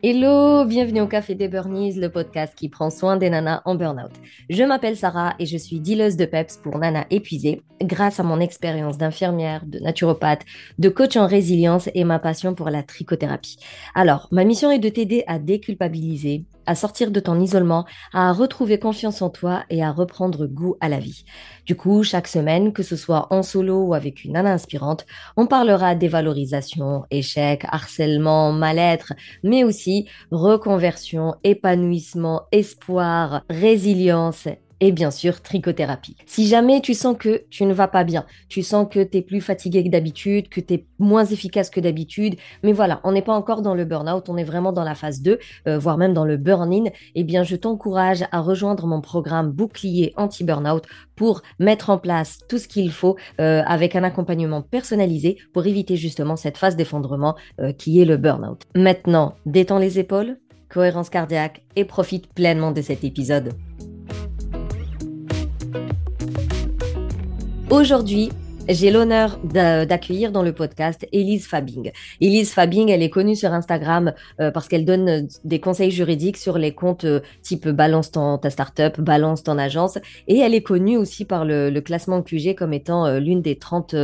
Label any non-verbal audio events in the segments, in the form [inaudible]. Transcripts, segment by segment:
Hello, bienvenue au Café des Burnies, le podcast qui prend soin des nanas en burn-out. Je m'appelle Sarah et je suis dealeuse de PEPS pour nanas épuisées grâce à mon expérience d'infirmière, de naturopathe, de coach en résilience et ma passion pour la trichothérapie. Alors, ma mission est de t'aider à déculpabiliser, à sortir de ton isolement, à retrouver confiance en toi et à reprendre goût à la vie. Du coup, chaque semaine, que ce soit en solo ou avec une nana inspirante, on parlera dévalorisation, échec, harcèlement, mal-être, mais aussi reconversion, épanouissement, espoir, résilience et bien sûr trichothérapie. Si jamais tu sens que tu ne vas pas bien, tu sens que tu es plus fatigué que d'habitude, que tu es moins efficace que d'habitude, mais voilà, on n'est pas encore dans le burn-out, on est vraiment dans la phase 2, euh, voire même dans le burn-in, eh bien je t'encourage à rejoindre mon programme bouclier anti-burnout pour mettre en place tout ce qu'il faut euh, avec un accompagnement personnalisé pour éviter justement cette phase d'effondrement euh, qui est le burn-out. Maintenant, détends les épaules, cohérence cardiaque et profite pleinement de cet épisode. Aujourd'hui, j'ai l'honneur d'accueillir dans le podcast Elise Fabing. Elise Fabing, elle est connue sur Instagram euh, parce qu'elle donne euh, des conseils juridiques sur les comptes euh, type balance ton, ta startup, balance ton agence. Et elle est connue aussi par le, classement QG comme étant l'une des 30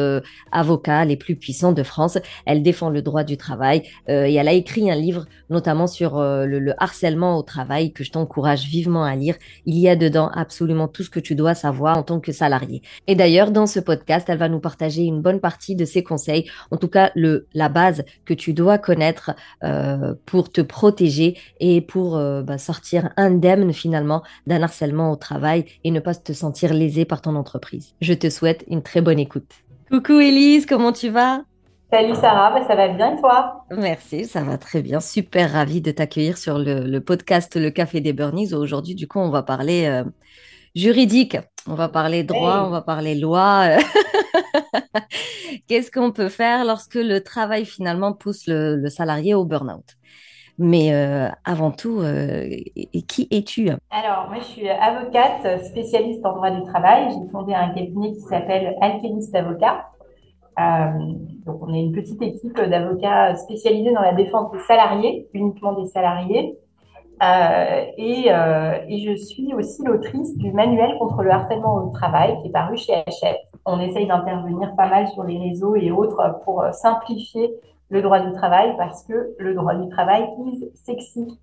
avocats les plus puissants de France. Elle défend le droit du travail et elle a écrit un livre notamment sur le, le harcèlement au travail que je t'encourage vivement à lire. Il y a dedans absolument tout ce que tu dois savoir en tant que salarié. Et d'ailleurs, dans ce podcast, elle va nous partager une bonne partie de ses conseils, en tout cas le, la base que tu dois connaître euh, pour te protéger et pour euh, bah, sortir indemne finalement d'un harcèlement au travail et ne pas te sentir lésé par ton entreprise. Je te souhaite une très bonne écoute. Coucou Elise, comment tu vas? Salut Sarah, bah, ça va bien toi? Merci, ça va très bien. Super ravie de t'accueillir sur le, podcast Le Café des Burnies. Aujourd'hui, du coup, on va parler euh, juridique. On va parler droit, on va parler loi. [laughs] Qu'est-ce qu'on peut faire lorsque le travail finalement pousse le, salarié au burn-out? Mais euh, avant tout, euh, qui es-tu? Alors, moi, je suis avocate spécialiste en droit du travail. J'ai fondé un cabinet qui s'appelle Alchemist Avocat. Euh, donc, on est une petite équipe d'avocats spécialisés dans la défense des salariés, uniquement des salariés. Euh, et, euh, et, je suis aussi l'autrice du manuel contre le harcèlement au travail qui est paru chez Hachette. On essaye d'intervenir pas mal sur les réseaux et autres pour simplifier le droit du travail parce que le droit du travail is sexy.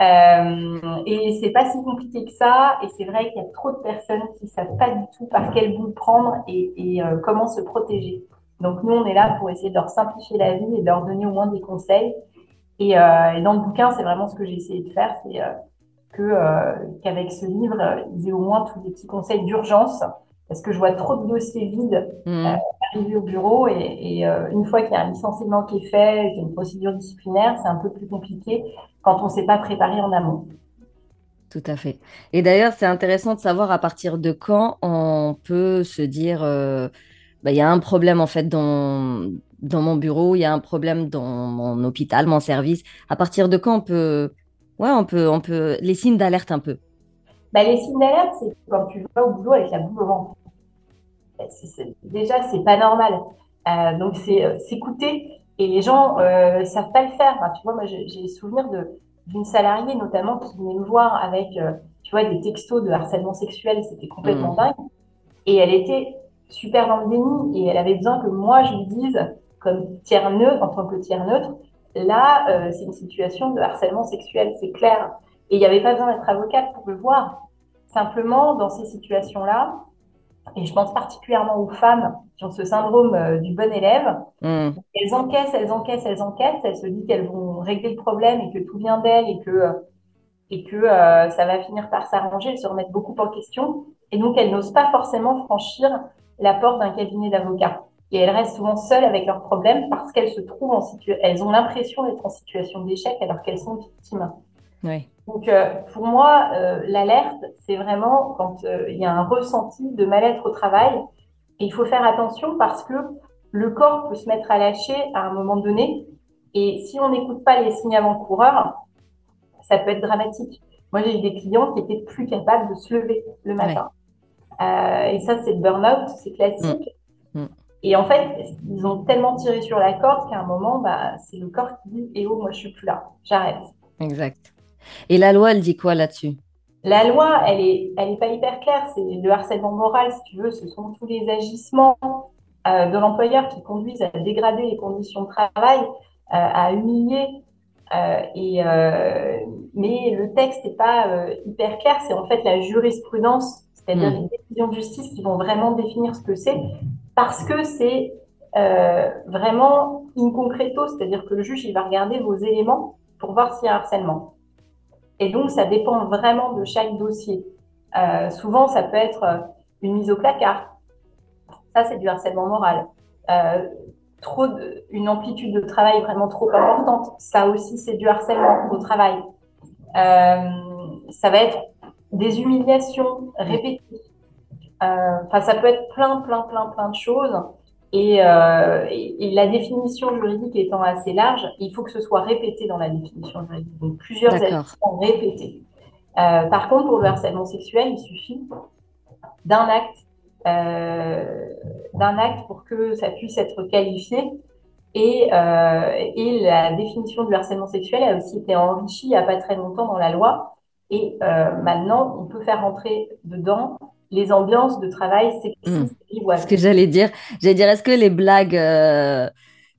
Euh, et c'est pas si compliqué que ça. Et c'est vrai qu'il y a trop de personnes qui savent pas du tout par quel bout prendre et, et euh, comment se protéger. Donc nous, on est là pour essayer de leur simplifier la vie et de leur donner au moins des conseils et, euh, et, dans le bouquin, c'est vraiment ce que j'ai essayé de faire, c'est euh, euh, qu'avec ce livre, ils aient au moins tous des petits conseils d'urgence, parce que je vois trop de dossiers vides mmh. arriver au bureau, et, et une fois qu'il y a un licenciement qui est fait, qu'il y a une procédure disciplinaire, c'est un peu plus compliqué quand on ne s'est pas préparé en amont. Tout à fait. Et d'ailleurs, c'est intéressant de savoir à partir de quand on peut se dire, bah, il y a un problème en fait dans dans mon bureau, il y a un problème dans mon hôpital, mon service. À partir de quand on peut, ouais, on peut, on peut, les signes d'alerte un peu. Bah, les signes d'alerte, c'est quand tu vas au boulot avec la boule au ventre. déjà, c'est pas normal. Euh, donc, c'est euh, s'écouter. Et les gens euh, savent pas le faire. tu vois, moi, j'ai souvenir d'une salariée notamment qui venait me voir avec, euh, tu vois, des textos de harcèlement sexuel. C'était complètement mmh. dingue. Et elle était super dans le déni et elle avait besoin que moi je lui dise comme tiers neutre, en tant que tiers neutre, là, euh, c'est une situation de harcèlement sexuel, c'est clair. Et il n'y avait pas besoin d'être avocate pour le voir. Simplement, dans ces situations-là, et je pense particulièrement aux femmes qui ont ce syndrome euh, du bon élève, hmm. elles encaissent, elles encaissent, elles encaissent, elles se disent qu'elles vont régler le problème et que tout vient d'elles et que, et que euh, ça va finir par s'arranger, elles se remettent beaucoup en question. Et donc, elles n'osent pas forcément franchir la porte d'un cabinet d'avocats et elles restent souvent seules avec leurs problèmes parce qu'elles se trouvent en situation, elles ont l'impression d'être en situation d'échec alors qu'elles sont victimes. Oui. Donc euh, pour moi, euh, l'alerte, c'est vraiment quand euh, il y a un ressenti de mal-être au travail. Et il faut faire attention parce que le corps peut se mettre à lâcher à un moment donné. Et si on n'écoute pas les signes avant-coureurs, ça peut être dramatique. Moi, j'ai eu des clients qui étaient plus capables de se lever le matin. Et ça, c'est le burn-out, c'est classique. Mm. Mm. Et en fait, ils ont tellement tiré sur la corde qu'à un moment, bah, c'est le corps qui dit Eh oh, moi, je suis plus là, j'arrête. Exact. Et la loi, elle dit quoi là-dessus? La loi, elle est, elle est pas hyper claire. C'est le harcèlement moral, si tu veux, ce sont tous les agissements euh, de l'employeur qui conduisent à dégrader les conditions de travail, euh, à humilier. Euh, et, mais le texte n'est pas hyper clair. C'est en fait la jurisprudence, c'est-à-dire hmm. Décisions de justice qui vont vraiment définir ce que c'est, parce que c'est vraiment in concreto, c'est-à-dire que le juge il va regarder vos éléments pour voir s'il y a harcèlement. Et donc, ça dépend vraiment de chaque dossier. Euh, souvent, ça peut être euh, une mise au placard. Ça, c'est du harcèlement moral. Euh, une amplitude de travail vraiment trop importante. Ça aussi, c'est du harcèlement au travail. Euh, ça va être des humiliations répétées. Euh, enfin, ça peut être plein, plein, plein, plein de choses. Euh, et, la définition juridique étant assez large, il faut que ce soit répété dans la définition juridique. Donc plusieurs actions répétées. Euh, par contre, pour le harcèlement sexuel, il suffit d'un acte, euh, d'un acte pour que ça puisse être qualifié. Et, et la définition du harcèlement sexuel a aussi été enrichie il n'y a pas très longtemps dans la loi. Et maintenant, on peut faire rentrer dedans les ambiances de travail sexistes mmh. Ce que j'allais dire, j'allais dire, est-ce que les blagues euh,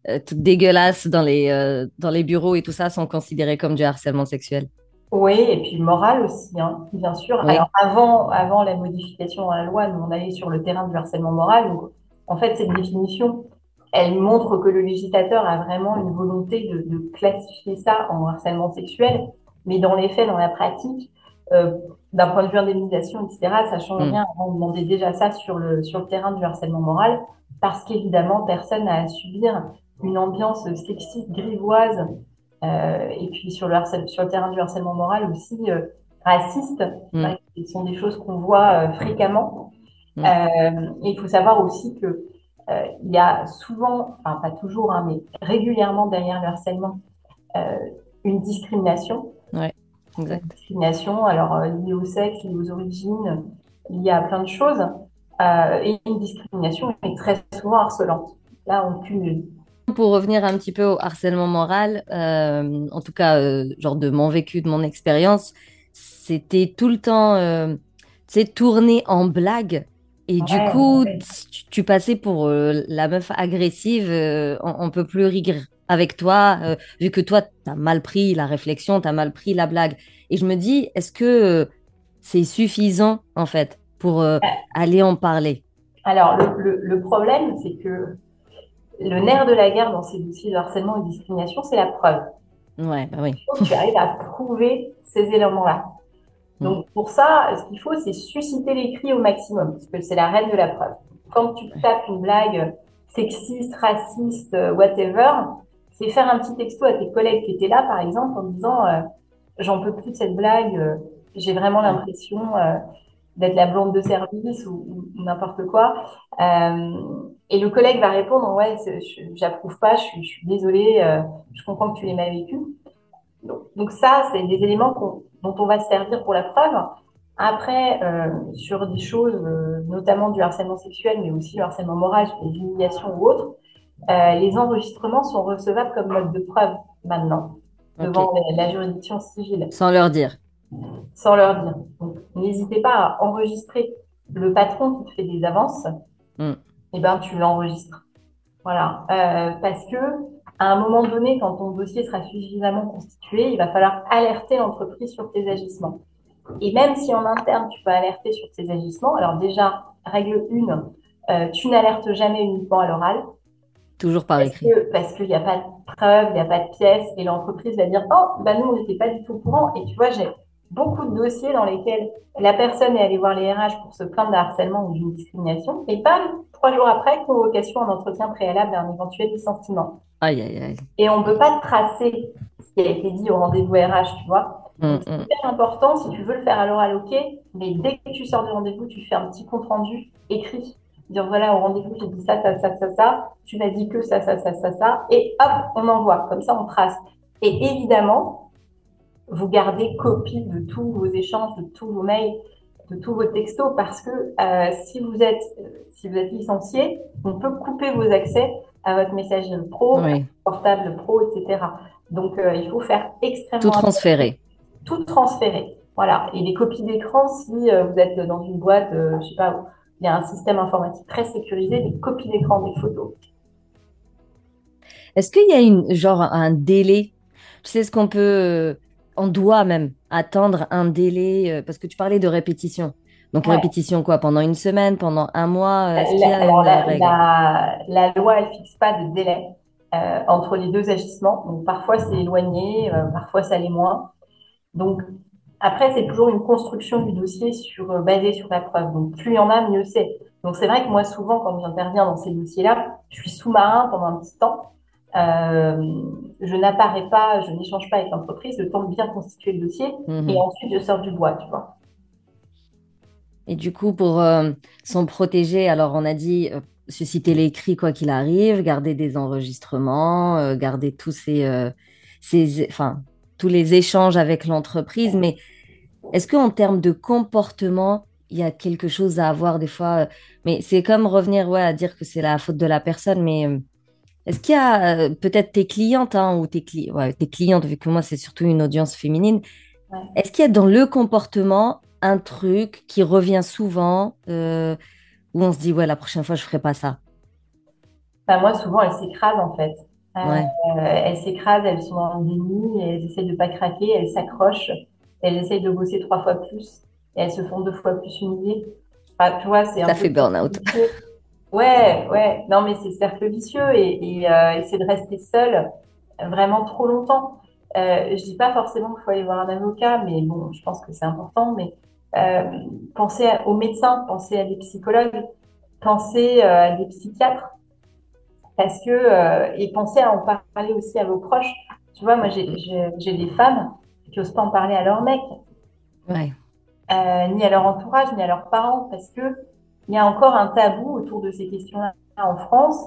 euh, toutes dégueulasses dans les, euh, dans les bureaux et tout ça sont considérées comme du harcèlement sexuel? Oui, et puis moral aussi, hein, bien sûr. Alors avant, avant la modification à la loi, nous on allait sur le terrain du harcèlement moral. Donc, en fait, cette définition, elle montre que le législateur a vraiment une volonté de, de classifier ça en harcèlement sexuel, mais dans les faits, dans la pratique, euh, d'un point de vue indemnisation, etc., ça change mm. rien. On demandait déjà ça sur le, sur le terrain du harcèlement moral, parce qu'évidemment, personne n'a à subir une ambiance sexiste, grivoise, euh, et puis sur le, sur le terrain du harcèlement moral aussi euh, raciste. Mm. Ce sont des choses qu'on voit euh, fréquemment. Mm. et il faut savoir aussi que il y a souvent, enfin pas toujours, hein, mais régulièrement derrière le harcèlement, une discrimination. Ouais. Exact. Discrimination, alors euh, liée au sexe, liée aux origines, il y a plein de choses. Euh, et une discrimination est très souvent harcelante. Là, on cumule. Pour revenir un petit peu au harcèlement moral, euh, en tout cas, euh, genre de mon vécu, de mon expérience, c'était tout le temps, tu tourné en blague. Et du coup, tu, tu, passais pour la meuf agressive, on, on peut plus rire avec toi, euh, vu que toi, tu as mal pris la réflexion, tu as mal pris la blague. Et je me dis, est-ce que euh, c'est suffisant, en fait, pour euh, aller en parler? Alors, le, problème, c'est que le nerf de la guerre dans ces dossiers de harcèlement et de discrimination, c'est la preuve. Ouais, bah oui. tu arrives à prouver ces éléments-là. Mm. Donc, pour ça, ce qu'il faut, c'est susciter les cris au maximum, parce que c'est la reine de la preuve. Quand tu tapes une blague sexiste, raciste, whatever, c'est faire un petit texto à tes collègues qui étaient là, par exemple, en disant euh, j'en peux plus de cette blague, euh, j'ai vraiment l'impression euh, d'être la blonde de service ou, n'importe quoi. et le collègue va répondre ouais, j'approuve pas, je suis, je suis désolée, je comprends que tu l'aies mal vécu. Donc, ça, c'est des éléments dont on va se servir pour la preuve. Après, sur des choses, notamment du harcèlement sexuel, mais aussi le harcèlement moral, les humiliations ou autres, euh, les enregistrements sont recevables comme mode de preuve maintenant devant la juridiction civile. Sans leur dire. Sans leur dire. Donc, n'hésitez pas à enregistrer le patron qui te fait des avances. Et eh ben, tu l'enregistres. Voilà. Euh, parce que à un moment donné, quand ton dossier sera suffisamment constitué, il va falloir alerter l'entreprise sur tes agissements. Et même si en interne, tu peux alerter sur tes agissements, alors déjà, règle 1, euh, tu n'alertes jamais uniquement à l'oral. Toujours par écrit. parce qu'il n'y a pas de preuves, il n'y a pas de pièces, et l'entreprise va dire Oh, bah nous, on n'était pas du tout au courant. Et tu vois, j'ai beaucoup de dossiers dans lesquels la personne est allée voir les RH pour se plaindre de harcèlement ou d'une discrimination, et pas trois jours après, convocation en entretien préalable d'un éventuel licenciement. Aïe, aïe, aïe. Et on ne peut pas tracer ce qui a été dit au rendez-vous RH, tu vois. Hum, c'est hum. hyper important, si tu veux le faire à l'oral, ok, mais dès que tu sors du rendez-vous, tu fais un petit compte rendu écrit dire voilà, au rendez-vous, j'ai dit ça, ça, ça, ça, ça, tu m'as dit que ça, ça, ça, ça, ça, et hop, on envoie. Comme ça, on trace. Et évidemment, vous gardez copie de tous vos échanges, de tous vos mails, de tous vos textos, parce que euh, si vous êtes euh, si vous êtes licencié, on peut couper vos accès à votre messagerie pro, portable pro, etc. Donc, il faut faire extrêmement. Tout transférer. Tout transférer. Voilà. Et les copies d'écran, si vous êtes dans une boîte, je sais pas, il y a un système informatique très sécurisé, des copies d'écran des photos. Est-ce qu'il y a une, genre un délai? Tu sais ce qu'on peut, on doit même attendre un délai, parce que tu parlais de répétition. Donc, répétition quoi Pendant une semaine, pendant un mois la, la, la, loi, elle fixe pas de délai euh, entre les deux agissements. Donc, parfois, c'est éloigné, euh, parfois, ça l'est moins. Donc, après, c'est toujours une construction du dossier sur, euh, basée sur la preuve. Donc, plus il y en a, mieux c'est. Donc, c'est vrai que moi, souvent, quand j'interviens dans ces dossiers-là, je suis sous-marin pendant un petit temps. je n'apparais pas, je n'échange pas avec l'entreprise, le temps de bien constituer le dossier, mmh et ensuite je sors du bois, tu vois. Et du coup, pour euh, s'en protéger, alors on a dit euh, susciter l'écrit quoi qu'il arrive, garder des enregistrements, euh, garder tous ces, ces, enfin, tous les échanges avec l'entreprise. Mais est-ce qu'en termes de comportement, il y a quelque chose à avoir des fois Mais c'est comme revenir ouais, à dire que c'est la faute de la personne, mais est-ce qu'il y a peut-être tes clientes hein, ou tes, ouais, tes clientes, vu que moi c'est surtout une audience féminine, est-ce qu'il y a dans le comportement un truc qui revient souvent euh, où on se dit ouais la prochaine fois je ferai pas ça? Bah, moi souvent elles s'écrasent en fait. Euh, elles s'écrasent elles sont en déni elles essaient de pas craquer elles s'accrochent elles essayent de bosser trois fois plus et elles se font deux fois plus humilier tu vois c'est ça fait burn out ouais ouais. Non mais c'est cercle vicieux et, et, euh, et c'est de rester seule vraiment trop longtemps. Euh, je dis pas forcément qu'il faut aller voir un avocat, mais bon, je pense que c'est important. Mais euh, pensez aux médecins, pensez à des psychologues, pensez euh, à des psychiatres, parce que et pensez à en parler aussi à vos proches. Tu vois, moi j'ai des femmes qui n'osent pas en parler à leur mec, ouais. ni à leur entourage, ni à leurs parents, parce que il y a encore un tabou autour de ces questions-là en France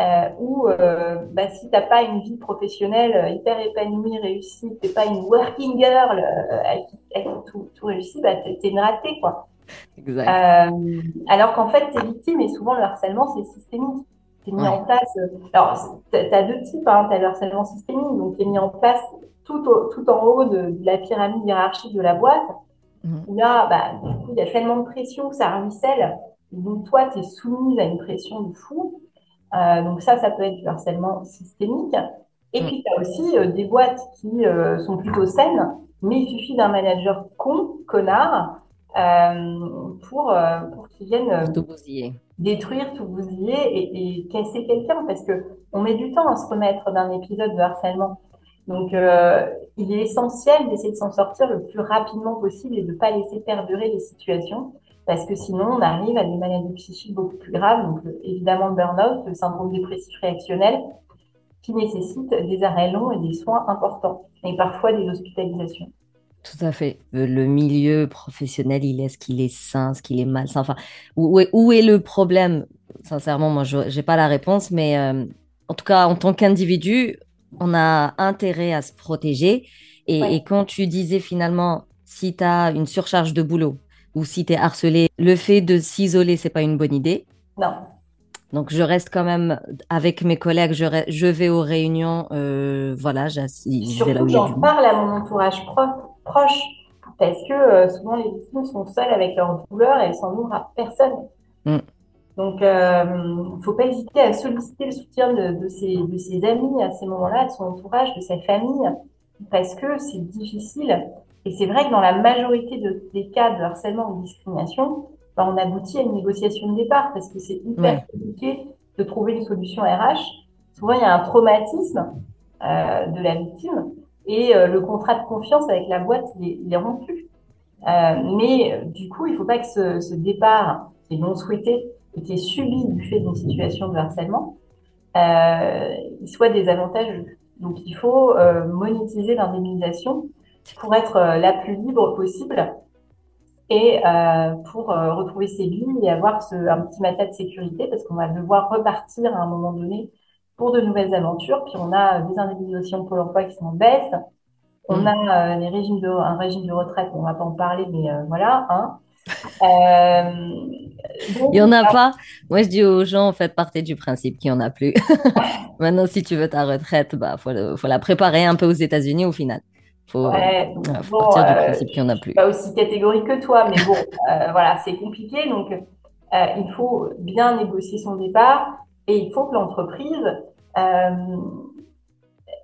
euh, où euh, bah, si tu n'as pas une vie professionnelle euh, hyper épanouie, réussie, tu n'es pas une working girl euh, tout, tout réussi, bah, tu es, une ratée. Quoi. Exact. alors qu'en fait, tes victimes, et souvent le harcèlement, c'est systémique. Tu mis en place. alors, tu as deux types. Hein, tu as le harcèlement systémique, donc tu es mis en place tout, tout en haut de, de, la pyramide hiérarchique de la boîte. Mmh. Là, bah, du coup, il y a tellement de pression que ça ruisselle. Donc, toi, tu es soumise à une pression de fou. Euh, donc ça, ça peut être du harcèlement systémique. Et mm. puis, tu as aussi euh, des boîtes qui euh, sont plutôt saines, mais il suffit d'un manager con, connard, pour, pour qu'il vienne tout bousiller. détruire, tout bousiller et, et casser quelqu'un, parce que on met du temps à se remettre d'un épisode de harcèlement. Donc, il est essentiel d'essayer de s'en sortir le plus rapidement possible et de ne pas laisser perdurer les situations parce que sinon on arrive à des maladies psychiques beaucoup plus graves, donc euh, évidemment le burn-out, le syndrome dépressif réactionnel, qui nécessite des arrêts longs et des soins importants, et parfois des hospitalisations. Tout à fait. Euh, le milieu professionnel, il est ce qu'il est sain, ce qu'il est malsain. Enfin, où est, le problème? Sincèrement, moi, je n'ai pas la réponse, mais euh, en tout cas, en tant qu'individu, on a intérêt à se protéger. Et, et quand tu disais finalement, si tu as une surcharge de boulot, ou si tu es harcelé, le fait de s'isoler, c'est pas une bonne idée. Non. Donc, je reste quand même avec mes collègues, je, je vais aux réunions, euh, voilà, là où j'en parle à mon entourage proche, parce que euh, souvent les victimes sont seules avec leur douleur et elles s'en ouvrent à personne. Mm. Donc, il euh, ne faut pas hésiter à solliciter le soutien de, de, ses, de ses amis à ces moments-là, de son entourage, de sa famille, parce que c'est difficile et c'est vrai que dans la majorité de, des cas de harcèlement ou de discrimination, ben, on aboutit à une négociation de départ parce que c'est hyper compliqué de trouver une solution RH. Souvent, il y a un traumatisme euh, de la victime et euh, le contrat de confiance avec la boîte, il est, rompu. Euh, mais euh, du coup, il ne faut pas que ce, ce, départ qui est non souhaité et qui est subi du fait d'une situation de harcèlement, euh, il soit désavantageux. Donc, il faut monétiser l'indemnisation pour être euh, la plus libre possible et euh, pour euh, retrouver ses billes et avoir ce, un petit matelas de sécurité parce qu'on va devoir repartir à un moment donné pour de nouvelles aventures. Puis on a des indemnisations pour l'emploi qui sont en baisse. On mmh. a les régimes de, un régime de retraite, on va pas en parler, mais voilà. Hein. Il n'y en a pas. Moi, je dis aux gens, faites partie du principe qu'il n'y en a plus. [laughs] Maintenant, si tu veux ta retraite, bah, faut, faut la préparer un peu aux États-Unis au final. Faut, ouais, faut partir du principe qu'il n'y en a plus. Pas aussi catégorique que toi, mais bon, voilà, c'est compliqué. Donc, il faut bien négocier son départ et il faut que l'entreprise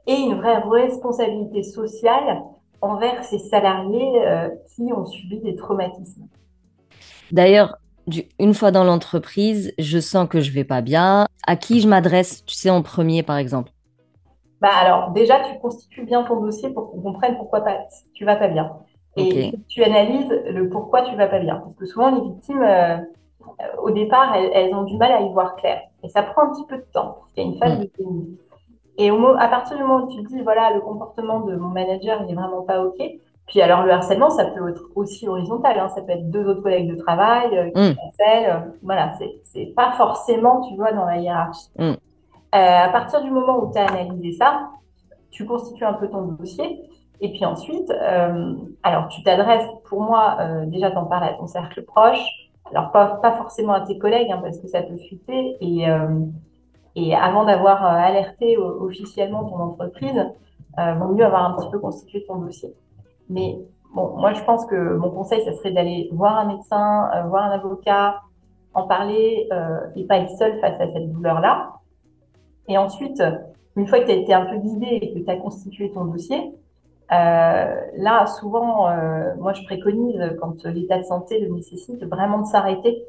ait une vraie responsabilité sociale envers ces salariés euh, qui ont subi des traumatismes. D'ailleurs, une fois dans l'entreprise, je sens que je vais pas bien. À qui je m'adresse, tu sais, en premier, par exemple? Bah alors, déjà, tu constitues bien ton dossier pour qu'on comprenne pourquoi pas, tu vas pas bien. Et tu analyses le pourquoi tu vas pas bien. Parce que souvent, les victimes, euh, au départ, elles, ont du mal à y voir clair. Et ça prend un petit peu de temps. Il y a une phase mm. de déni. Et au, à partir du moment où tu te dis, voilà, le comportement de mon manager, il n'est vraiment pas OK. Puis alors, le harcèlement, ça peut être aussi horizontal. Hein. Ça peut être deux autres collègues de travail euh, qui mmh. voilà, c'est pas forcément, tu vois, dans la hiérarchie. Mm. Euh, à partir du moment où tu as analysé ça, tu constitues un peu ton dossier. Et puis ensuite, euh, alors tu t'adresses, pour moi, euh, déjà t'en parles à ton cercle proche. Alors pas, pas forcément à tes collègues, hein, parce que ça peut fuiter. Et, euh, et avant d'avoir euh, alerté officiellement ton entreprise, euh, vaut mieux avoir un petit peu constitué ton dossier. Mais bon, moi, je pense que mon conseil, ça serait d'aller voir un médecin, euh, voir un avocat, en parler euh, et pas être seul face à cette douleur-là. Et ensuite, une fois que tu as été un peu guidé et que tu as constitué ton dossier, euh, là, souvent, moi, je préconise, quand l'état de santé le nécessite, vraiment de s'arrêter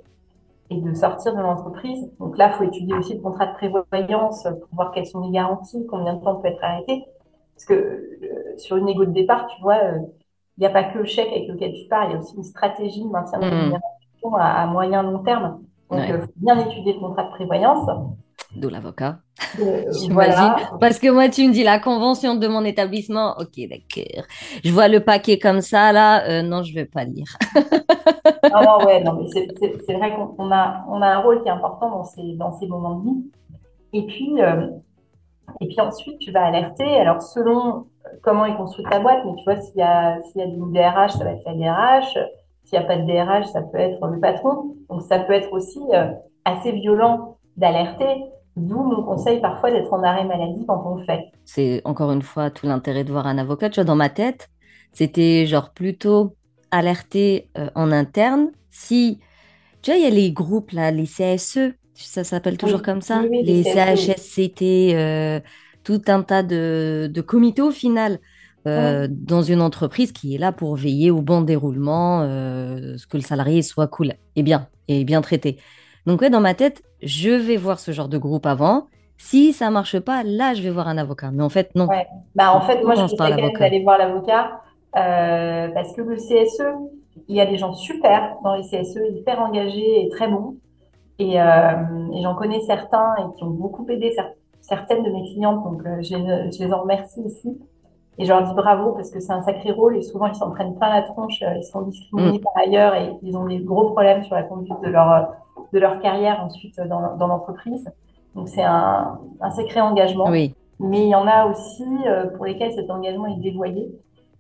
et de sortir de l'entreprise. Donc là, faut étudier aussi le contrat de prévoyance pour voir quelles sont les garanties, combien de temps peut être arrêté. Parce que euh, sur une égo de départ, tu vois, euh, il n'y a pas que le chèque avec lequel tu pars, il y a aussi une stratégie de maintien de mmh. rémunération à, moyen long terme. Donc, il faut bien étudier le contrat de prévoyance. D'où l'avocat. Euh, [laughs] voilà. Parce que moi, tu me dis la convention de mon établissement. Ok, d'accord. Je vois le paquet comme ça, là. non, je ne vais pas lire. [laughs] non, non, ouais, non, mais c'est vrai qu'on a, on a un rôle qui est important dans ces, dans ces moments de vie. Et puis, euh, et puis ensuite, tu vas alerter. Alors, selon comment est construite ta boîte, mais tu vois, s'il y a, s'il y a une DRH, ça va être la DRH. S'il n'y a pas de DRH, ça peut être le patron. Donc, ça peut être aussi euh, assez violent d'alerter. D'où mon conseil parfois d'être en arrêt maladie quand on le fait. C'est encore une fois tout l'intérêt de voir un avocat. Tu vois, dans ma tête, c'était genre plutôt alerter euh, en interne si, tu vois, il y a les groupes, là, les CSE, ça s'appelle toujours comme ça, les, CHSCT, euh, tout un tas de, de comités au final. Euh, dans une entreprise qui est là pour veiller au bon déroulement, ce que le salarié soit cool et bien, et bien traité. Donc ouais, dans ma tête, je vais voir ce genre de groupe avant. Si ça marche pas, là, je vais voir un avocat. Mais en fait, non. Bah, en fait, moi, je conseille d'aller voir l'avocat euh, parce que le CSE, il y a des gens super dans les CSE, hyper engagés et très bons. Et, euh, et j'en connais certains et qui ont beaucoup aidé certaines de mes clientes, donc euh, je, les, je, les en remercie ici. Et je leur dis bravo parce que c'est un sacré rôle et souvent ils s'en prennent plein la tronche, euh, ils sont discriminés mm. par ailleurs et ils ont des gros problèmes sur la conduite de leur, de leur carrière ensuite dans, dans l'entreprise. Donc c'est un, un sacré engagement. Oui. Mais il y en a aussi euh, pour lesquels cet engagement est dévoyé.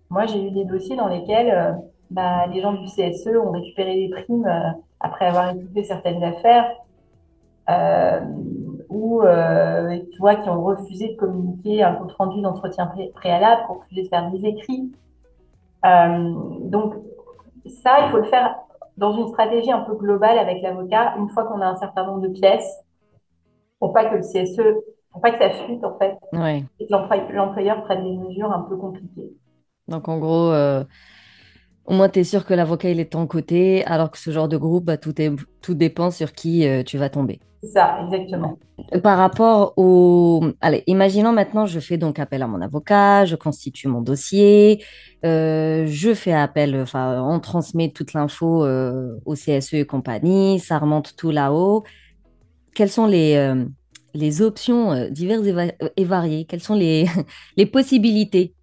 Moi, j'ai eu des dossiers dans lesquels euh, bah, les gens du CSE ont récupéré des primes euh, après avoir écouté certaines affaires, euh, ou euh, tu vois, qui ont refusé de communiquer un compte rendu d'entretien préalable, qui ont refusé de faire des écrits. donc ça, il faut le faire dans une stratégie un peu globale avec l'avocat, une fois qu'on a un certain nombre de pièces, pour pas que le CSE, pour pas que ça fuite en fait, et que l'employeur prenne des mesures un peu compliquées. Donc, en gros, euh, au moins, tu es sûr que l'avocat, il est de ton côté, alors que ce genre de groupe, bah, tout, est, tout dépend sur qui euh, tu vas tomber. C'est ça, exactement. Par rapport au... Allez, imaginons maintenant, je fais donc appel à mon avocat, je constitue mon dossier, euh, je fais appel, enfin, on transmet toute l'info au CSE et compagnie, ça remonte tout là-haut. Quelles sont les, les options diverses et, variées? Quelles sont les, [laughs] les possibilités?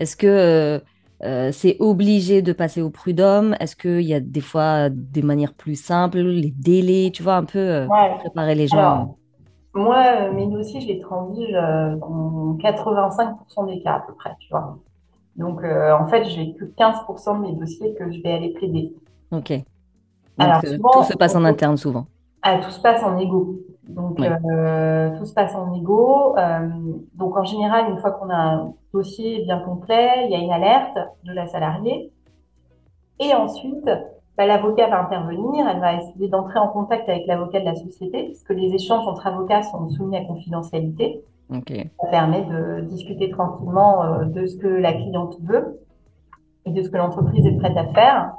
Est-ce que euh, euh, c'est obligé de passer au prud'homme Est-ce qu'il y a des fois des manières plus simples, les délais, tu vois, un peu euh, préparer les gens? Moi, mes dossiers, je les transige dans 85% des cas à peu près, tu vois. Donc, en fait, j'ai que 15% de mes dossiers que je vais aller plaider. Ok. Alors, tout se passe en interne souvent. Ah, tout se passe en égo. Donc, tout se passe en égo. donc, en général, une fois qu'on a un dossier bien complet, il y a une alerte de la salariée. Et ensuite, bah, l'avocat va intervenir, elle va essayer d'entrer en contact avec l'avocat de la société, puisque les échanges entre avocats sont soumis à confidentialité. Ça permet de discuter tranquillement euh, de ce que la cliente veut et de ce que l'entreprise est prête à faire.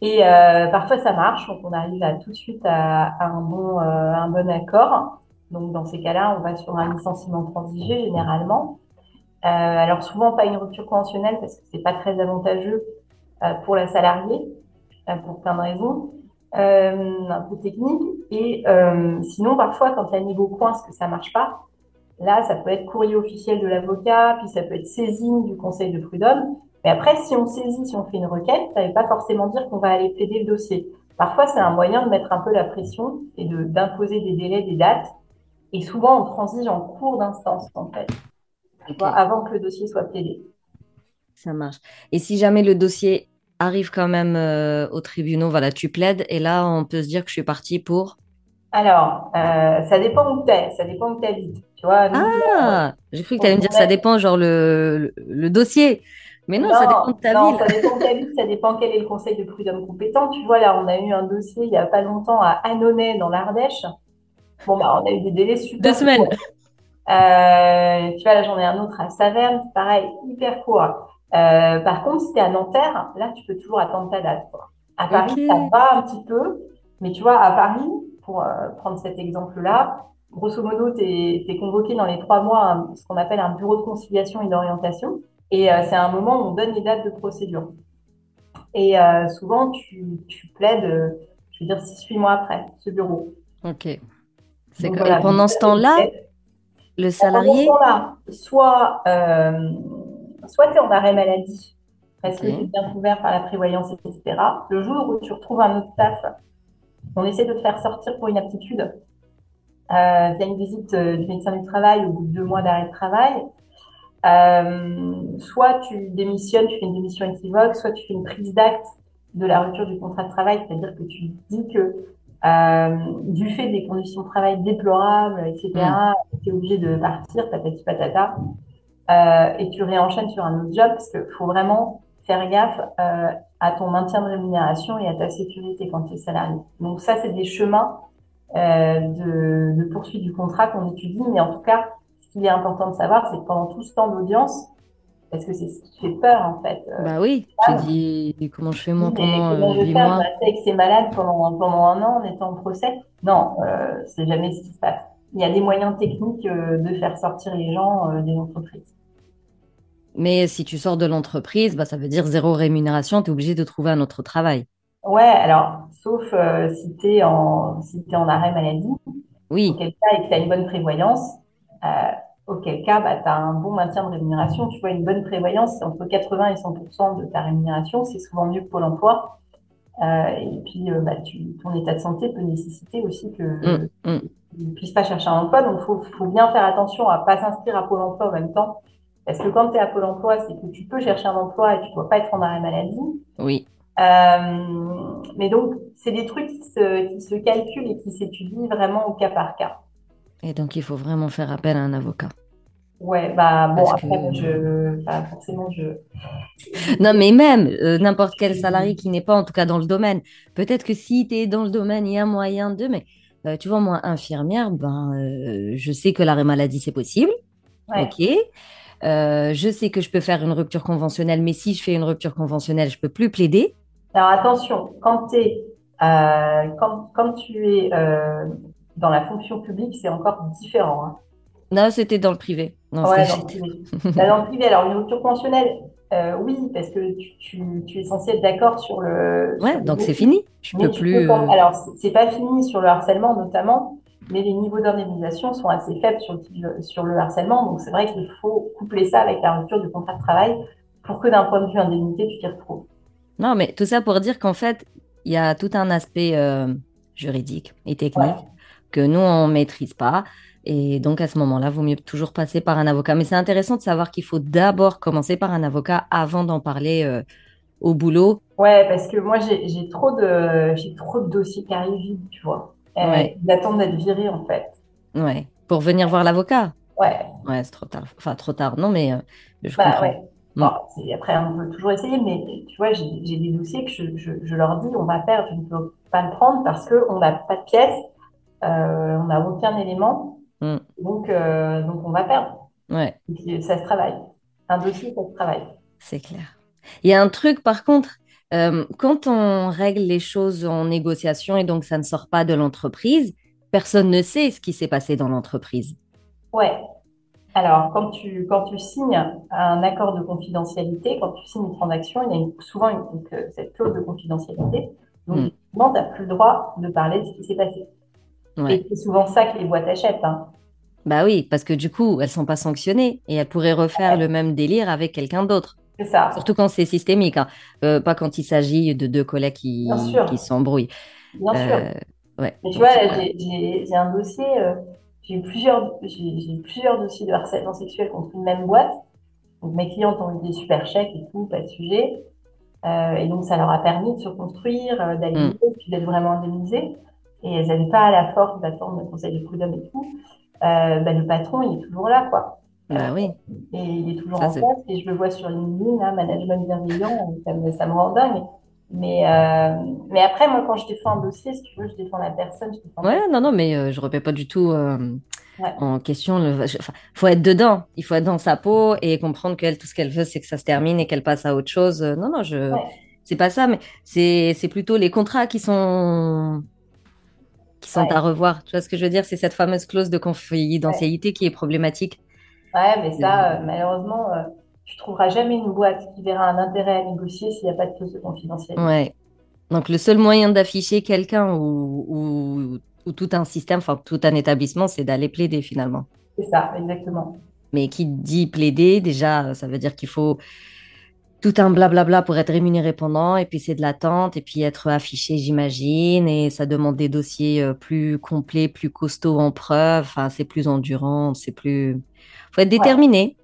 Et euh, parfois ça marche, donc on arrive à tout de suite à, un bon euh, un bon accord. Donc dans ces cas-là, on va sur un licenciement transigé généralement. alors souvent pas une rupture conventionnelle parce que c'est pas très avantageux pour la salariée pour plein de raisons, euh, un peu techniques. Et euh, sinon, parfois, quand il y a niveau coince que ça marche pas, là, ça peut être courrier officiel de l'avocat, puis ça peut être saisine du conseil de prud'homme. Mais après, si on saisit, si on fait une requête, ça ne veut pas forcément dire qu'on va aller plaider le dossier. Parfois, c'est un moyen de mettre un peu la pression et de d'imposer des délais, des dates. Et souvent, on transige en cours d'instance, en fait, avant que le dossier soit plaidé. Ça marche. Et si jamais le dossier arrive quand même euh, au tribunal, voilà, tu plaides et là, on peut se dire que je suis partie pour. Alors, euh, ça dépend où tu es, ça dépend où tu vois, ah, j'ai cru que tu allais me dire ça dépend, genre le, le, dossier. Mais non, ça dépend de ta non, ville. Ça dépend de ta ville, ça dépend quel est le conseil de prud'homme compétent. Tu vois, là, on a eu un dossier il n'y a pas longtemps à Annonay, dans l'Ardèche. Bon, bah, on a eu des délais super. Deux semaines. Euh, tu vois, là, j'en ai un autre à Saverne, pareil, hyper court. Euh, par contre, si tu es à Nanterre, là, tu peux toujours attendre ta date. À Paris, ça va un petit peu, mais tu vois, à Paris, pour euh, prendre cet exemple-là, grosso modo, tu es, convoqué dans les trois mois à ce qu'on appelle un bureau de conciliation et d'orientation. Et euh, c'est un moment où on donne les dates de procédure. Et souvent, tu, tu plaides, je veux dire, six, huit mois après, ce bureau. Ok. C'est voilà, pendant ce temps-là, le salarié. Pendant ce temps-là, soit soit tu es en arrêt maladie, parce que tu es bien couvert par la prévoyance, etc. Le jour où tu retrouves un autre taf, on essaie de te faire sortir pour une aptitude euh, via une visite euh, du médecin du travail au bout de deux mois d'arrêt de travail. Euh, soit tu démissionnes, tu fais une démission équivoque, soit tu fais une prise d'acte de la rupture du contrat de travail, c'est-à-dire que tu dis que euh, du fait des conditions de travail déplorables, etc., tu es obligé de partir, patati patata. Euh, et tu réenchaînes sur un autre job parce qu'il faut vraiment faire gaffe euh, à ton maintien de rémunération et à ta sécurité quand tu es salarié. Donc ça, c'est des chemins euh, de, de, poursuite du contrat qu'on étudie, mais en tout cas, ce qu'il est important de savoir, c'est que pendant tout ce temps d'audience, parce que c'est ce qui fait peur en fait. bah oui, tu dis comment je fais moi pendant comment je fais, mois. avec ces malades pendant, pendant un an en étant en procès. Non, euh, c'est jamais ce qui se passe. Il y a des moyens techniques de faire sortir les gens des entreprises. Mais si tu sors de l'entreprise, bah, ça veut dire zéro rémunération, tu es obligé de trouver un autre travail. Ouais, alors, sauf euh, si tu es, en, si es en arrêt maladie. Oui. Cas, et que tu as une bonne prévoyance, euh, auquel cas, bah, tu as un bon maintien de rémunération. Tu vois, une bonne prévoyance, c'est entre 80 et 100 de ta rémunération. C'est souvent mieux que Pôle emploi. Euh, et puis, bah, tu, ton état de santé peut nécessiter aussi que mmh, mmh. tu ne puisses pas chercher un emploi. Donc, il faut, faut, bien faire attention à ne pas s'inscrire à Pôle emploi en même temps parce que quand tu es à Pôle emploi, c'est que tu peux chercher un emploi et tu ne dois pas être en arrêt maladie. Oui. Euh, mais donc, c'est des trucs qui se, calculent et qui s'étudient vraiment au cas par cas. Et donc, il faut vraiment faire appel à un avocat. Ouais, bah bon, après, je. forcément, je. Non, mais même euh, n'importe quel salarié qui n'est pas, en tout cas, dans le domaine. Peut-être que si tu es dans le domaine, il y a moyen de. Mais euh, tu vois, moi, infirmière, ben, je sais que l'arrêt maladie, c'est possible. Ok. Euh, je sais que je peux faire une rupture conventionnelle, mais si je fais une rupture conventionnelle, je peux plus plaider. Alors attention, quand, es, euh, quand, tu es euh, dans la fonction publique, c'est encore différent. Hein. Non, c'était dans le privé. Non, dans, le privé. [laughs] dans le privé. Alors une rupture conventionnelle, oui, parce que tu, es censé être d'accord sur le. Ouais, donc c'est fini. Je peux plus. Alors c'est pas fini sur le harcèlement notamment mais les niveaux d'indemnisation sont assez faibles sur le, sur le harcèlement. Donc, c'est vrai qu'il faut coupler ça avec la rupture du contrat de travail pour que d'un point de vue indemnité, tu t'y retrouves. Non, mais tout ça pour dire qu'en fait, il y a tout un aspect euh, juridique et technique que nous, on ne maîtrise pas. Et donc, à ce moment-là, il vaut mieux toujours passer par un avocat. Mais c'est intéressant de savoir qu'il faut d'abord commencer par un avocat avant d'en parler euh, au boulot. Ouais, parce que moi, j'ai trop de, trop de dossiers qui arrivent vite, tu vois. Ils attendent d'être virés, en fait. Ouais. Pour venir voir l'avocat? Ouais. Ouais, c'est trop tard. Enfin, trop tard, non, mais euh, je bah, comprends. Ouais. Mm. après, on peut toujours essayer, mais tu vois, j'ai des dossiers que je, je, je, leur dis, on va perdre, je ne peux pas le prendre parce qu'on n'a pas de pièces, euh, on n'a aucun élément, mm. donc, euh, donc on va perdre. Ouais. ça se travaille. Un dossier, ça se travaille. C'est clair. Il y a un truc, par contre, euh, quand on règle les choses en négociation et donc ça ne sort pas de l'entreprise, personne ne sait ce qui s'est passé dans l'entreprise. Ouais. Alors, quand tu, quand tu signes un accord de confidentialité, quand tu signes une transaction, il y a souvent une, cette clause de confidentialité. Donc, hmm. tu n'as plus le droit de parler de ce qui s'est passé. Et c'est souvent ça que les boîtes achètent. Hein. Bah oui, parce que du coup, elles sont pas sanctionnées et elles pourraient refaire le même délire avec quelqu'un d'autre. C'est ça. Surtout quand c'est systémique, hein. euh, pas quand il s'agit de deux collègues qui, qui s'embrouillent. Bien sûr. Euh, ouais. Mais tu vois, j'ai un dossier, euh, j'ai plusieurs, plusieurs dossiers de harcèlement sexuel contre une même boîte. Donc mes clients ont eu des super chèques et tout, pas de sujet. et donc ça leur a permis de se construire, d'aller mm. puis d'être vraiment indemnisés. Et elles n'avaient pas la force d'attendre le conseil de prud'homme et tout. bah, le patron, il est toujours là, quoi. Bah oui. Et il est toujours en place et je le vois sur LinkedIn, hein, management bienveillant, ça me, ça me rend dingue. Mais, euh, mais après, moi, quand je défends un dossier, si tu veux, je défends la personne. Je défends ouais, non, non, mais euh, je ne remets pas du tout euh, en question. Il faut être dedans, il faut être dans sa peau et comprendre qu'elle, tout ce qu'elle veut, c'est que ça se termine et qu'elle passe à autre chose. Non, non, je. C'est pas ça, mais c'est plutôt les contrats qui sont qui sont à revoir. Tu vois ce que je veux dire? C'est cette fameuse clause de confidentialité qui est problématique. Ouais, mais ça, euh, malheureusement, euh, tu trouveras jamais une boîte qui verra un intérêt à négocier s'il n'y a pas de clause de confidentialité. Ouais. Donc, le seul moyen d'afficher quelqu'un ou, ou, tout un système, enfin, tout un établissement, c'est d'aller plaider finalement. C'est ça, exactement. Mais qui dit plaider, déjà, ça veut dire qu'il faut tout un blablabla pour être rémunéré pendant, et puis c'est de l'attente, et puis être affiché, j'imagine, et ça demande des dossiers euh, plus complets, plus costauds en preuve, enfin, c'est plus endurant, c'est plus faut être déterminé.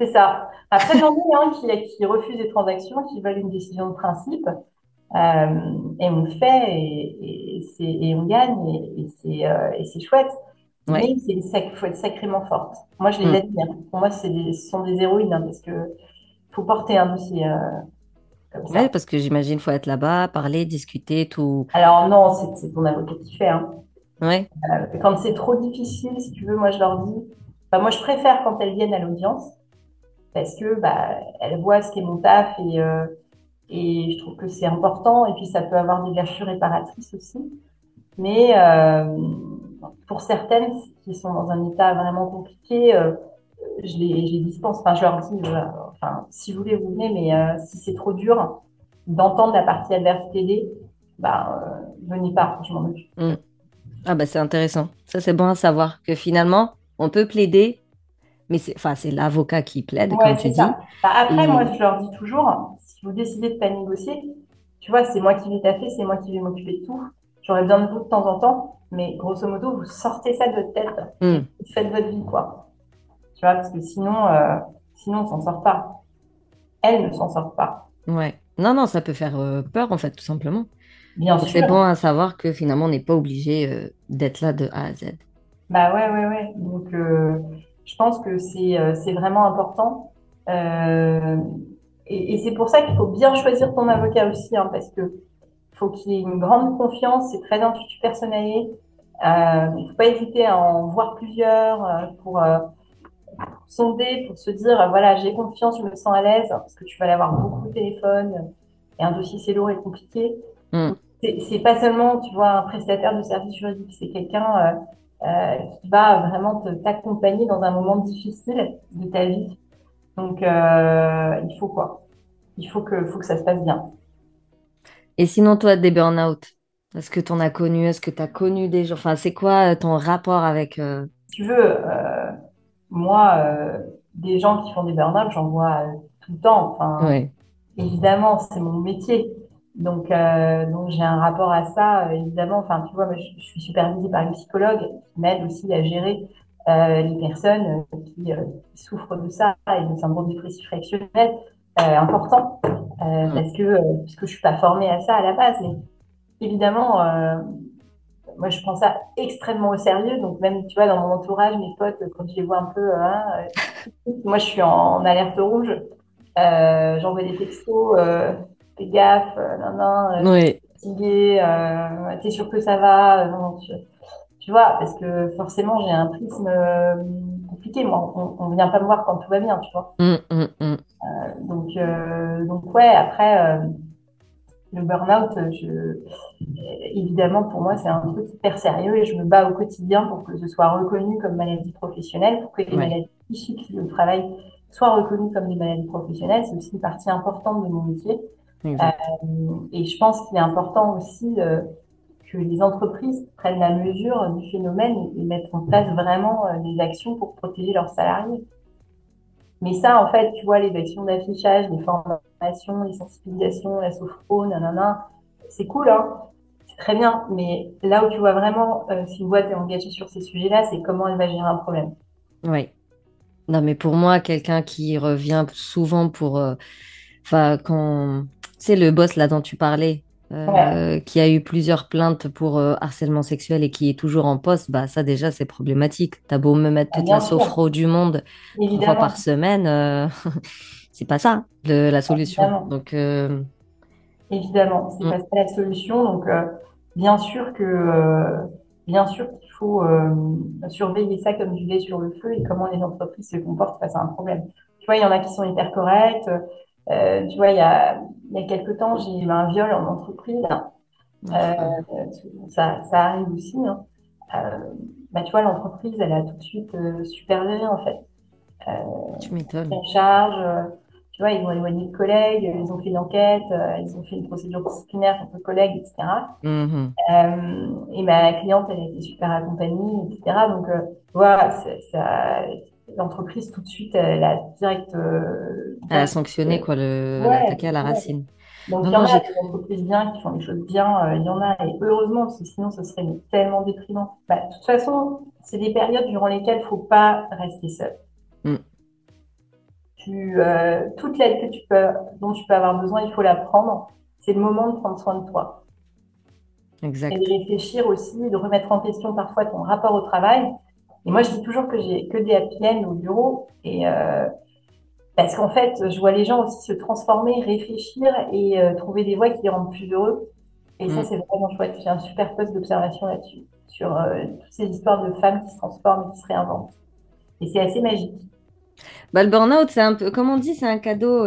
C'est ça. Après, j'en ai un qui, qui refuse des transactions, qui veulent une décision de principe. Euh, et on le fait et, et, on gagne et, euh, et c'est chouette. Mais il faut être sacrément forte. Moi, je les mm. aide bien. Pour moi, ce sont des héroïnes hein, parce que faut porter un dossier euh. Ouais, parce que j'imagine faut être là-bas, parler, discuter, tout. Alors non, c'est ton avocat qui fait. Hein. Ouais. quand c'est trop difficile, si tu veux, moi, je leur dis, moi, je préfère quand elles viennent à l'audience parce que bah, elles voient ce qu'est mon taf et, euh, et je trouve que c'est important. Et puis, ça peut avoir des vertus réparatrices aussi. Mais euh, pour certaines qui sont dans un état vraiment compliqué, euh, je, les, je les dispense. Enfin, je leur dis, euh, enfin, si vous voulez, vous venez, mais euh, si c'est trop dur d'entendre la partie adverse plaider, bah, venez pas, je m'en occupe. Mm. Ah bah c'est intéressant. Ça c'est bon à savoir que finalement, on peut plaider, mais c'est, enfin, c'est l'avocat qui plaide, comme tu dis. Bah, après, moi, je leur dis toujours, si vous décidez de pas négocier, tu vois, c'est moi qui vais taffer, c'est moi qui vais m'occuper de tout. J'aurais besoin de vous de temps en temps, mais grosso modo, vous sortez ça de votre tête, hmm. vous faites votre vie, quoi. Tu vois, parce que sinon, euh, sinon, on s'en sort pas. Elle ne s'en sort pas. Ouais. Non, non, ça peut faire euh, peur, en fait, tout simplement. Bien sûr. C'est bon à savoir que finalement, on n'est pas obligé euh, d'être là de A à Z. Bah ouais, ouais, ouais. Donc, euh, je pense que c'est c'est vraiment important. Et, et c'est pour ça qu'il faut bien choisir ton avocat aussi, hein, parce que faut qu'il ait une grande confiance. C'est très intuitif personnalisé. Euh, il faut pas hésiter à en voir plusieurs pour sonder, pour se dire voilà, j'ai confiance, je me sens à l'aise, parce que tu vas l'avoir beaucoup au téléphone et un dossier c'est lourd et compliqué. Mm. C'est pas seulement, tu vois, un prestataire de service juridique, c'est quelqu'un euh, qui va vraiment t'accompagner dans un moment difficile de ta vie. Donc, euh, il faut quoi? Il faut que, faut que ça se passe bien. Et sinon, toi, des burn-out, est-ce que tu en as connu? Est-ce que tu as connu des gens? Enfin, c'est quoi euh, ton rapport avec. Euh... Tu veux, euh, moi, des gens qui font des burn-out, j'en vois tout le temps. Enfin, Évidemment, c'est mon métier. Donc, euh, donc j'ai un rapport à ça, euh, évidemment. Enfin, tu vois, moi, je, suis supervisée par une psychologue qui m'aide aussi à gérer euh, les personnes qui, souffrent de ça et de syndrome dépressif réactionnel important. euh, parce que puisque je suis pas formée à ça à la base. Mais évidemment, moi, je prends ça extrêmement au sérieux. Donc, même, tu vois, dans mon entourage, mes potes, quand je les vois un peu, hein, moi, je suis en, alerte rouge. J'envoie des textos, fais gaffe, non, non, oui. fatigué, t'es sûr que ça va, non, tu vois, parce que forcément, j'ai un prisme euh, compliqué. Moi, on ne vient pas me voir quand tout va bien, tu vois. Mmh, mmh. Euh, donc, euh, donc, ouais, après, le burn-out, je... évidemment, pour moi, c'est un truc hyper sérieux et je me bats au quotidien pour que ce soit reconnu comme maladie professionnelle, pour que les maladies psychiques au travail soient reconnues comme des maladies professionnelles. C'est aussi une partie importante de mon métier. et je pense qu'il est important aussi que les entreprises prennent la mesure du phénomène et, mettent en place vraiment euh, des actions pour protéger leurs salariés. Mais ça, en fait, tu vois, les actions d'affichage, les formations, les sensibilisations, la sophro, nanana, c'est cool, hein c'est très bien. Mais là où tu vois vraiment euh, si une boîte est engagée sur ces sujets-là, c'est comment elle va gérer un problème. Oui. Non, mais pour moi, quelqu'un qui revient souvent pour... Euh, enfin, quand... C'est le boss là dont tu parlais, euh, qui a eu plusieurs plaintes pour euh, harcèlement sexuel et qui est toujours en poste, bah ça déjà c'est problématique. T'as beau me mettre ah, toute la sophro du monde trois fois par semaine, euh, [laughs] c'est pas ça la solution. Évidemment. Donc évidemment, c'est mm. pas ça la solution. Donc bien sûr que bien sûr qu'il faut surveiller ça comme du lait sur le feu et comment les entreprises se comportent face à un problème. Tu vois, il y en a qui sont hyper corrects euh, tu vois, il y a, il y a quelques temps, j'ai eu un viol en entreprise. Euh, ça, ça arrive aussi. Hein. Euh, bah, tu vois, l'entreprise, elle a tout de suite euh, supervisé, en fait. Euh, tu m'étonnes. En charge. Euh, tu vois, ils ont éloigné le collègue, ils ont fait une enquête, ils ont fait une procédure disciplinaire contre le collègue, etc. Mm-hmm. et ma cliente, elle a été super accompagnée, etc. Donc, voilà, ça, l'entreprise tout de suite, elle a direct. Euh, elle a sanctionné quoi, le l'attaquer à la racine. Donc il y en a des entreprises bien qui font des choses bien, euh, il y en a et heureusement parce que sinon ce serait tellement déprimant. Bah, de toute façon, c'est des périodes durant lesquelles il faut pas rester seul. Tu, euh, toute l'aide que tu peux, dont tu peux avoir besoin, il faut la prendre. C'est le moment de prendre soin de toi. Exact. Et de réfléchir aussi, de remettre en question parfois ton rapport au travail. Et moi, je dis toujours que j'ai que des happy au bureau. Et euh, parce qu'en fait, je vois les gens aussi se transformer, réfléchir et euh, trouver des voies qui les rendent plus heureux. Et ça, mm. c'est vraiment chouette. J'ai un super poste d'observation là-dessus, sur euh, toutes ces histoires de femmes qui se transforment et qui se réinventent. Et c'est assez magique. Bah, le burn-out, c'est un peu, comme on dit, c'est un cadeau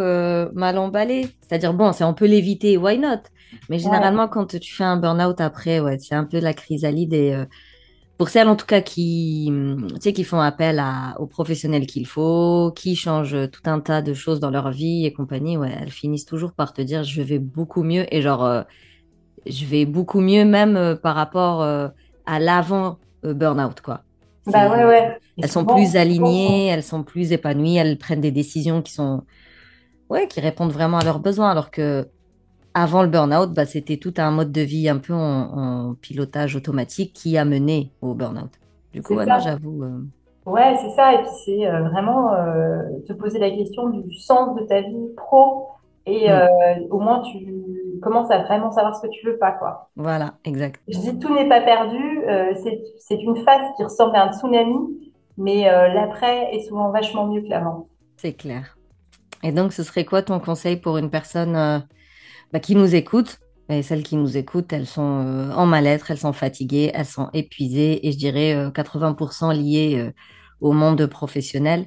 mal emballé. C'est-à-dire, bon, on peut l'éviter, why not? Mais généralement, quand tu fais un burn-out après, ouais, c'est un peu la chrysalide et pour celles en tout cas qui, tu sais, qui font appel à, aux professionnels qu'il faut, qui changent tout un tas de choses dans leur vie et compagnie, ouais, elles finissent toujours par te dire je vais beaucoup mieux et genre euh, je vais beaucoup mieux même euh, par rapport euh, à l'avant burn-out quoi. Bah ouais ouais. elles sont plus alignées, elles sont plus épanouies, elles prennent des décisions qui sont ouais, qui répondent vraiment à leurs besoins alors que avant le burn-out, bah, c'était tout un mode de vie un peu en, pilotage automatique qui a mené au burn-out. Du coup, j'avoue. Euh, ouais, c'est ça. Et puis, c'est euh, vraiment euh, te poser la question du sens de ta vie pro. Et mm. au moins, tu commences à vraiment savoir ce que tu veux pas, quoi. Voilà, exact. Je dis tout n'est pas perdu. c'est une phase qui ressemble à un tsunami, mais l'après est souvent vachement mieux que l'avant. C'est clair. Et donc, ce serait quoi ton conseil pour une personne bah, qui nous écoutent. Et celles qui nous écoutent, elles sont euh, en mal-être, elles sont fatiguées, elles sont épuisées, et je dirais 80% euh, liées euh, au monde professionnel.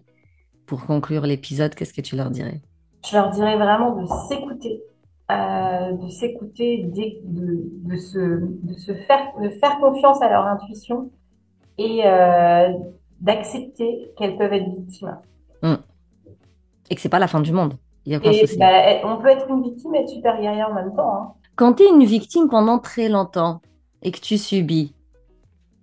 Pour conclure l'épisode, qu'est-ce que tu leur dirais? Je leur dirais vraiment de s'écouter, de s'écouter, de, de, se, de, se faire, de faire confiance à leur intuition et d'accepter qu'elles peuvent être victimes. Mmh. Et que c'est pas la fin du monde. Bah, on peut être une victime et être super guerrière en même temps. Hein. Quand tu es une victime pendant très longtemps et que tu subis,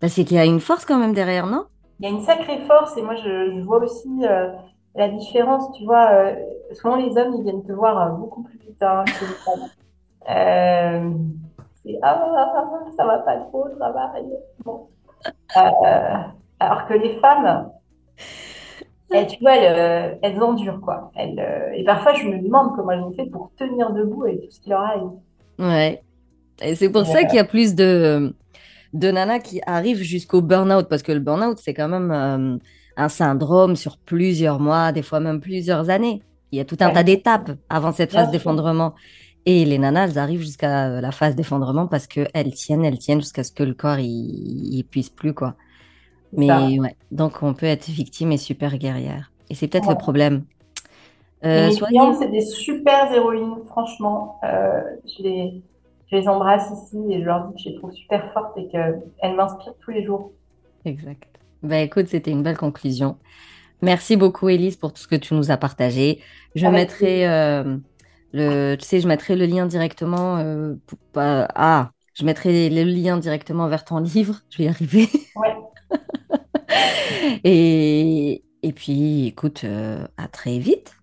bah, c'est qu'il y a une force quand même derrière, non? Il y a une sacrée force et moi je, vois aussi euh, la différence. Tu vois, euh, souvent les hommes ils viennent te voir euh, beaucoup plus vite hein, que les femmes. c'est ah, ça va pas trop au travail. Bon. alors que les femmes, Et tu vois, elles, elles endurent, quoi. Elles, et parfois, je me demande comment elles ont fait pour tenir debout et tout ce qui leur arrive. Ouais. Et c'est pour ça qu'il y a plus de, de nanas qui arrivent jusqu'au burn-out, parce que le burn-out, c'est quand même euh, un syndrome sur plusieurs mois, des fois même plusieurs années. Il y a tout un tas d'étapes avant cette phase d'effondrement. Et les nanas, elles arrivent jusqu'à la phase d'effondrement parce qu'elles tiennent, elles tiennent jusqu'à ce que le corps, il, puisse plus, quoi. Mais ouais, donc on peut être victime et super guerrière. Et c'est peut-être le problème. Euh, mes clientes, c'est des super héroïnes, franchement. Euh, je les je les embrasse ici et je leur dis que je les trouve super fortes et qu'elles m'inspirent tous les jours. Exact. Ben écoute, c'était une belle conclusion. Merci beaucoup, Elise, pour tout ce que tu nous as partagé. Je mettrai euh, le, tu sais, je mettrai le lien directement. Euh, ah, je mettrai le lien directement vers ton [laughs] livre. Je vais y arriver. Ouais. [laughs] et, et puis, écoute, euh, à très vite.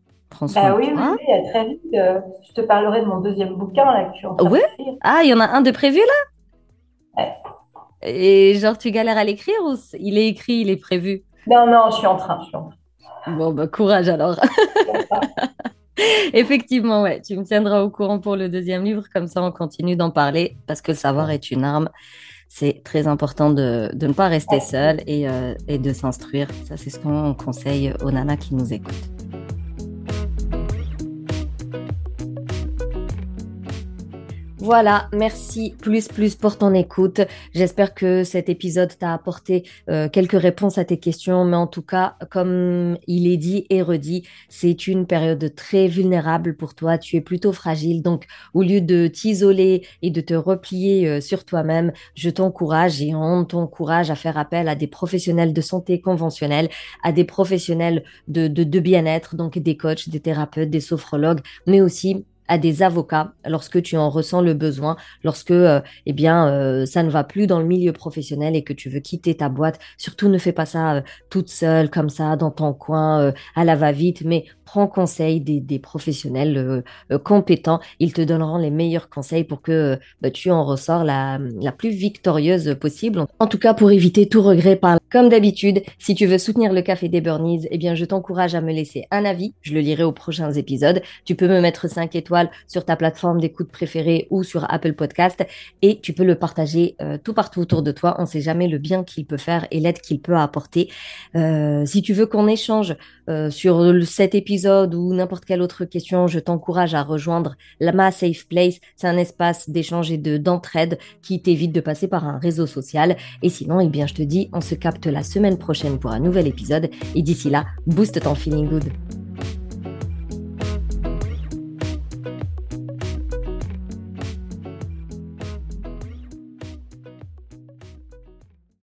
Bah oui, oui, oui, très vite. Euh, je te parlerai de mon deuxième bouquin là, que en ouais. Ah, il y en a un de prévu là? Ouais. Et genre, tu galères à l'écrire ou il est écrit, il est prévu? Non, non, je suis en train, je suis en train. Bon, bah courage alors. [laughs] Effectivement, ouais, tu me tiendras au courant pour le deuxième livre, comme ça on continue d'en parler, parce que le savoir est une arme. C'est très important de, de, ne pas rester seul et, euh, et de s'instruire. Ça, c'est ce qu'on conseille aux nanas qui nous écoutent. Voilà, merci plus plus pour ton écoute. J'espère que cet épisode t'a apporté euh, quelques réponses à tes questions, mais en tout cas, comme il est dit et redit, c'est une période très vulnérable pour toi. Tu es plutôt fragile, donc au lieu de t'isoler et de te replier euh, sur toi-même, je t'encourage et on t'encourage à faire appel à des professionnels de santé conventionnels, à des professionnels de, de, de bien-être, donc des coachs, des thérapeutes, des sophrologues, mais aussi à des avocats lorsque tu en ressens le besoin, lorsque euh, eh bien euh, ça ne va plus dans le milieu professionnel et que tu veux quitter ta boîte. Surtout ne fais pas ça euh, toute seule comme ça dans ton coin à la va-vite, mais prends conseil des, professionnels compétents. Ils te donneront les meilleurs conseils pour que bah, tu en ressors la, la plus victorieuse possible. En tout cas, pour éviter tout regret par comme d'habitude, si tu veux soutenir le Café des Burnies, eh bien, je t'encourage à me laisser un avis. Je le lirai aux prochains épisodes. Tu peux me mettre 5 étoiles sur ta plateforme d'écoute préférée ou sur Apple Podcast et tu peux le partager euh, tout partout autour de toi. On ne sait jamais le bien qu'il peut faire et l'aide qu'il peut apporter. Euh, si tu veux qu'on échange euh, sur cet épisode ou n'importe quelle autre question, je t'encourage à rejoindre Lama Safe Place. C'est un espace d'échange et de d'entraide qui t'évite de passer par un réseau social. Et sinon, eh bien, je te dis, on se capte la semaine prochaine pour un nouvel épisode. Et d'ici là, booste ton feeling good.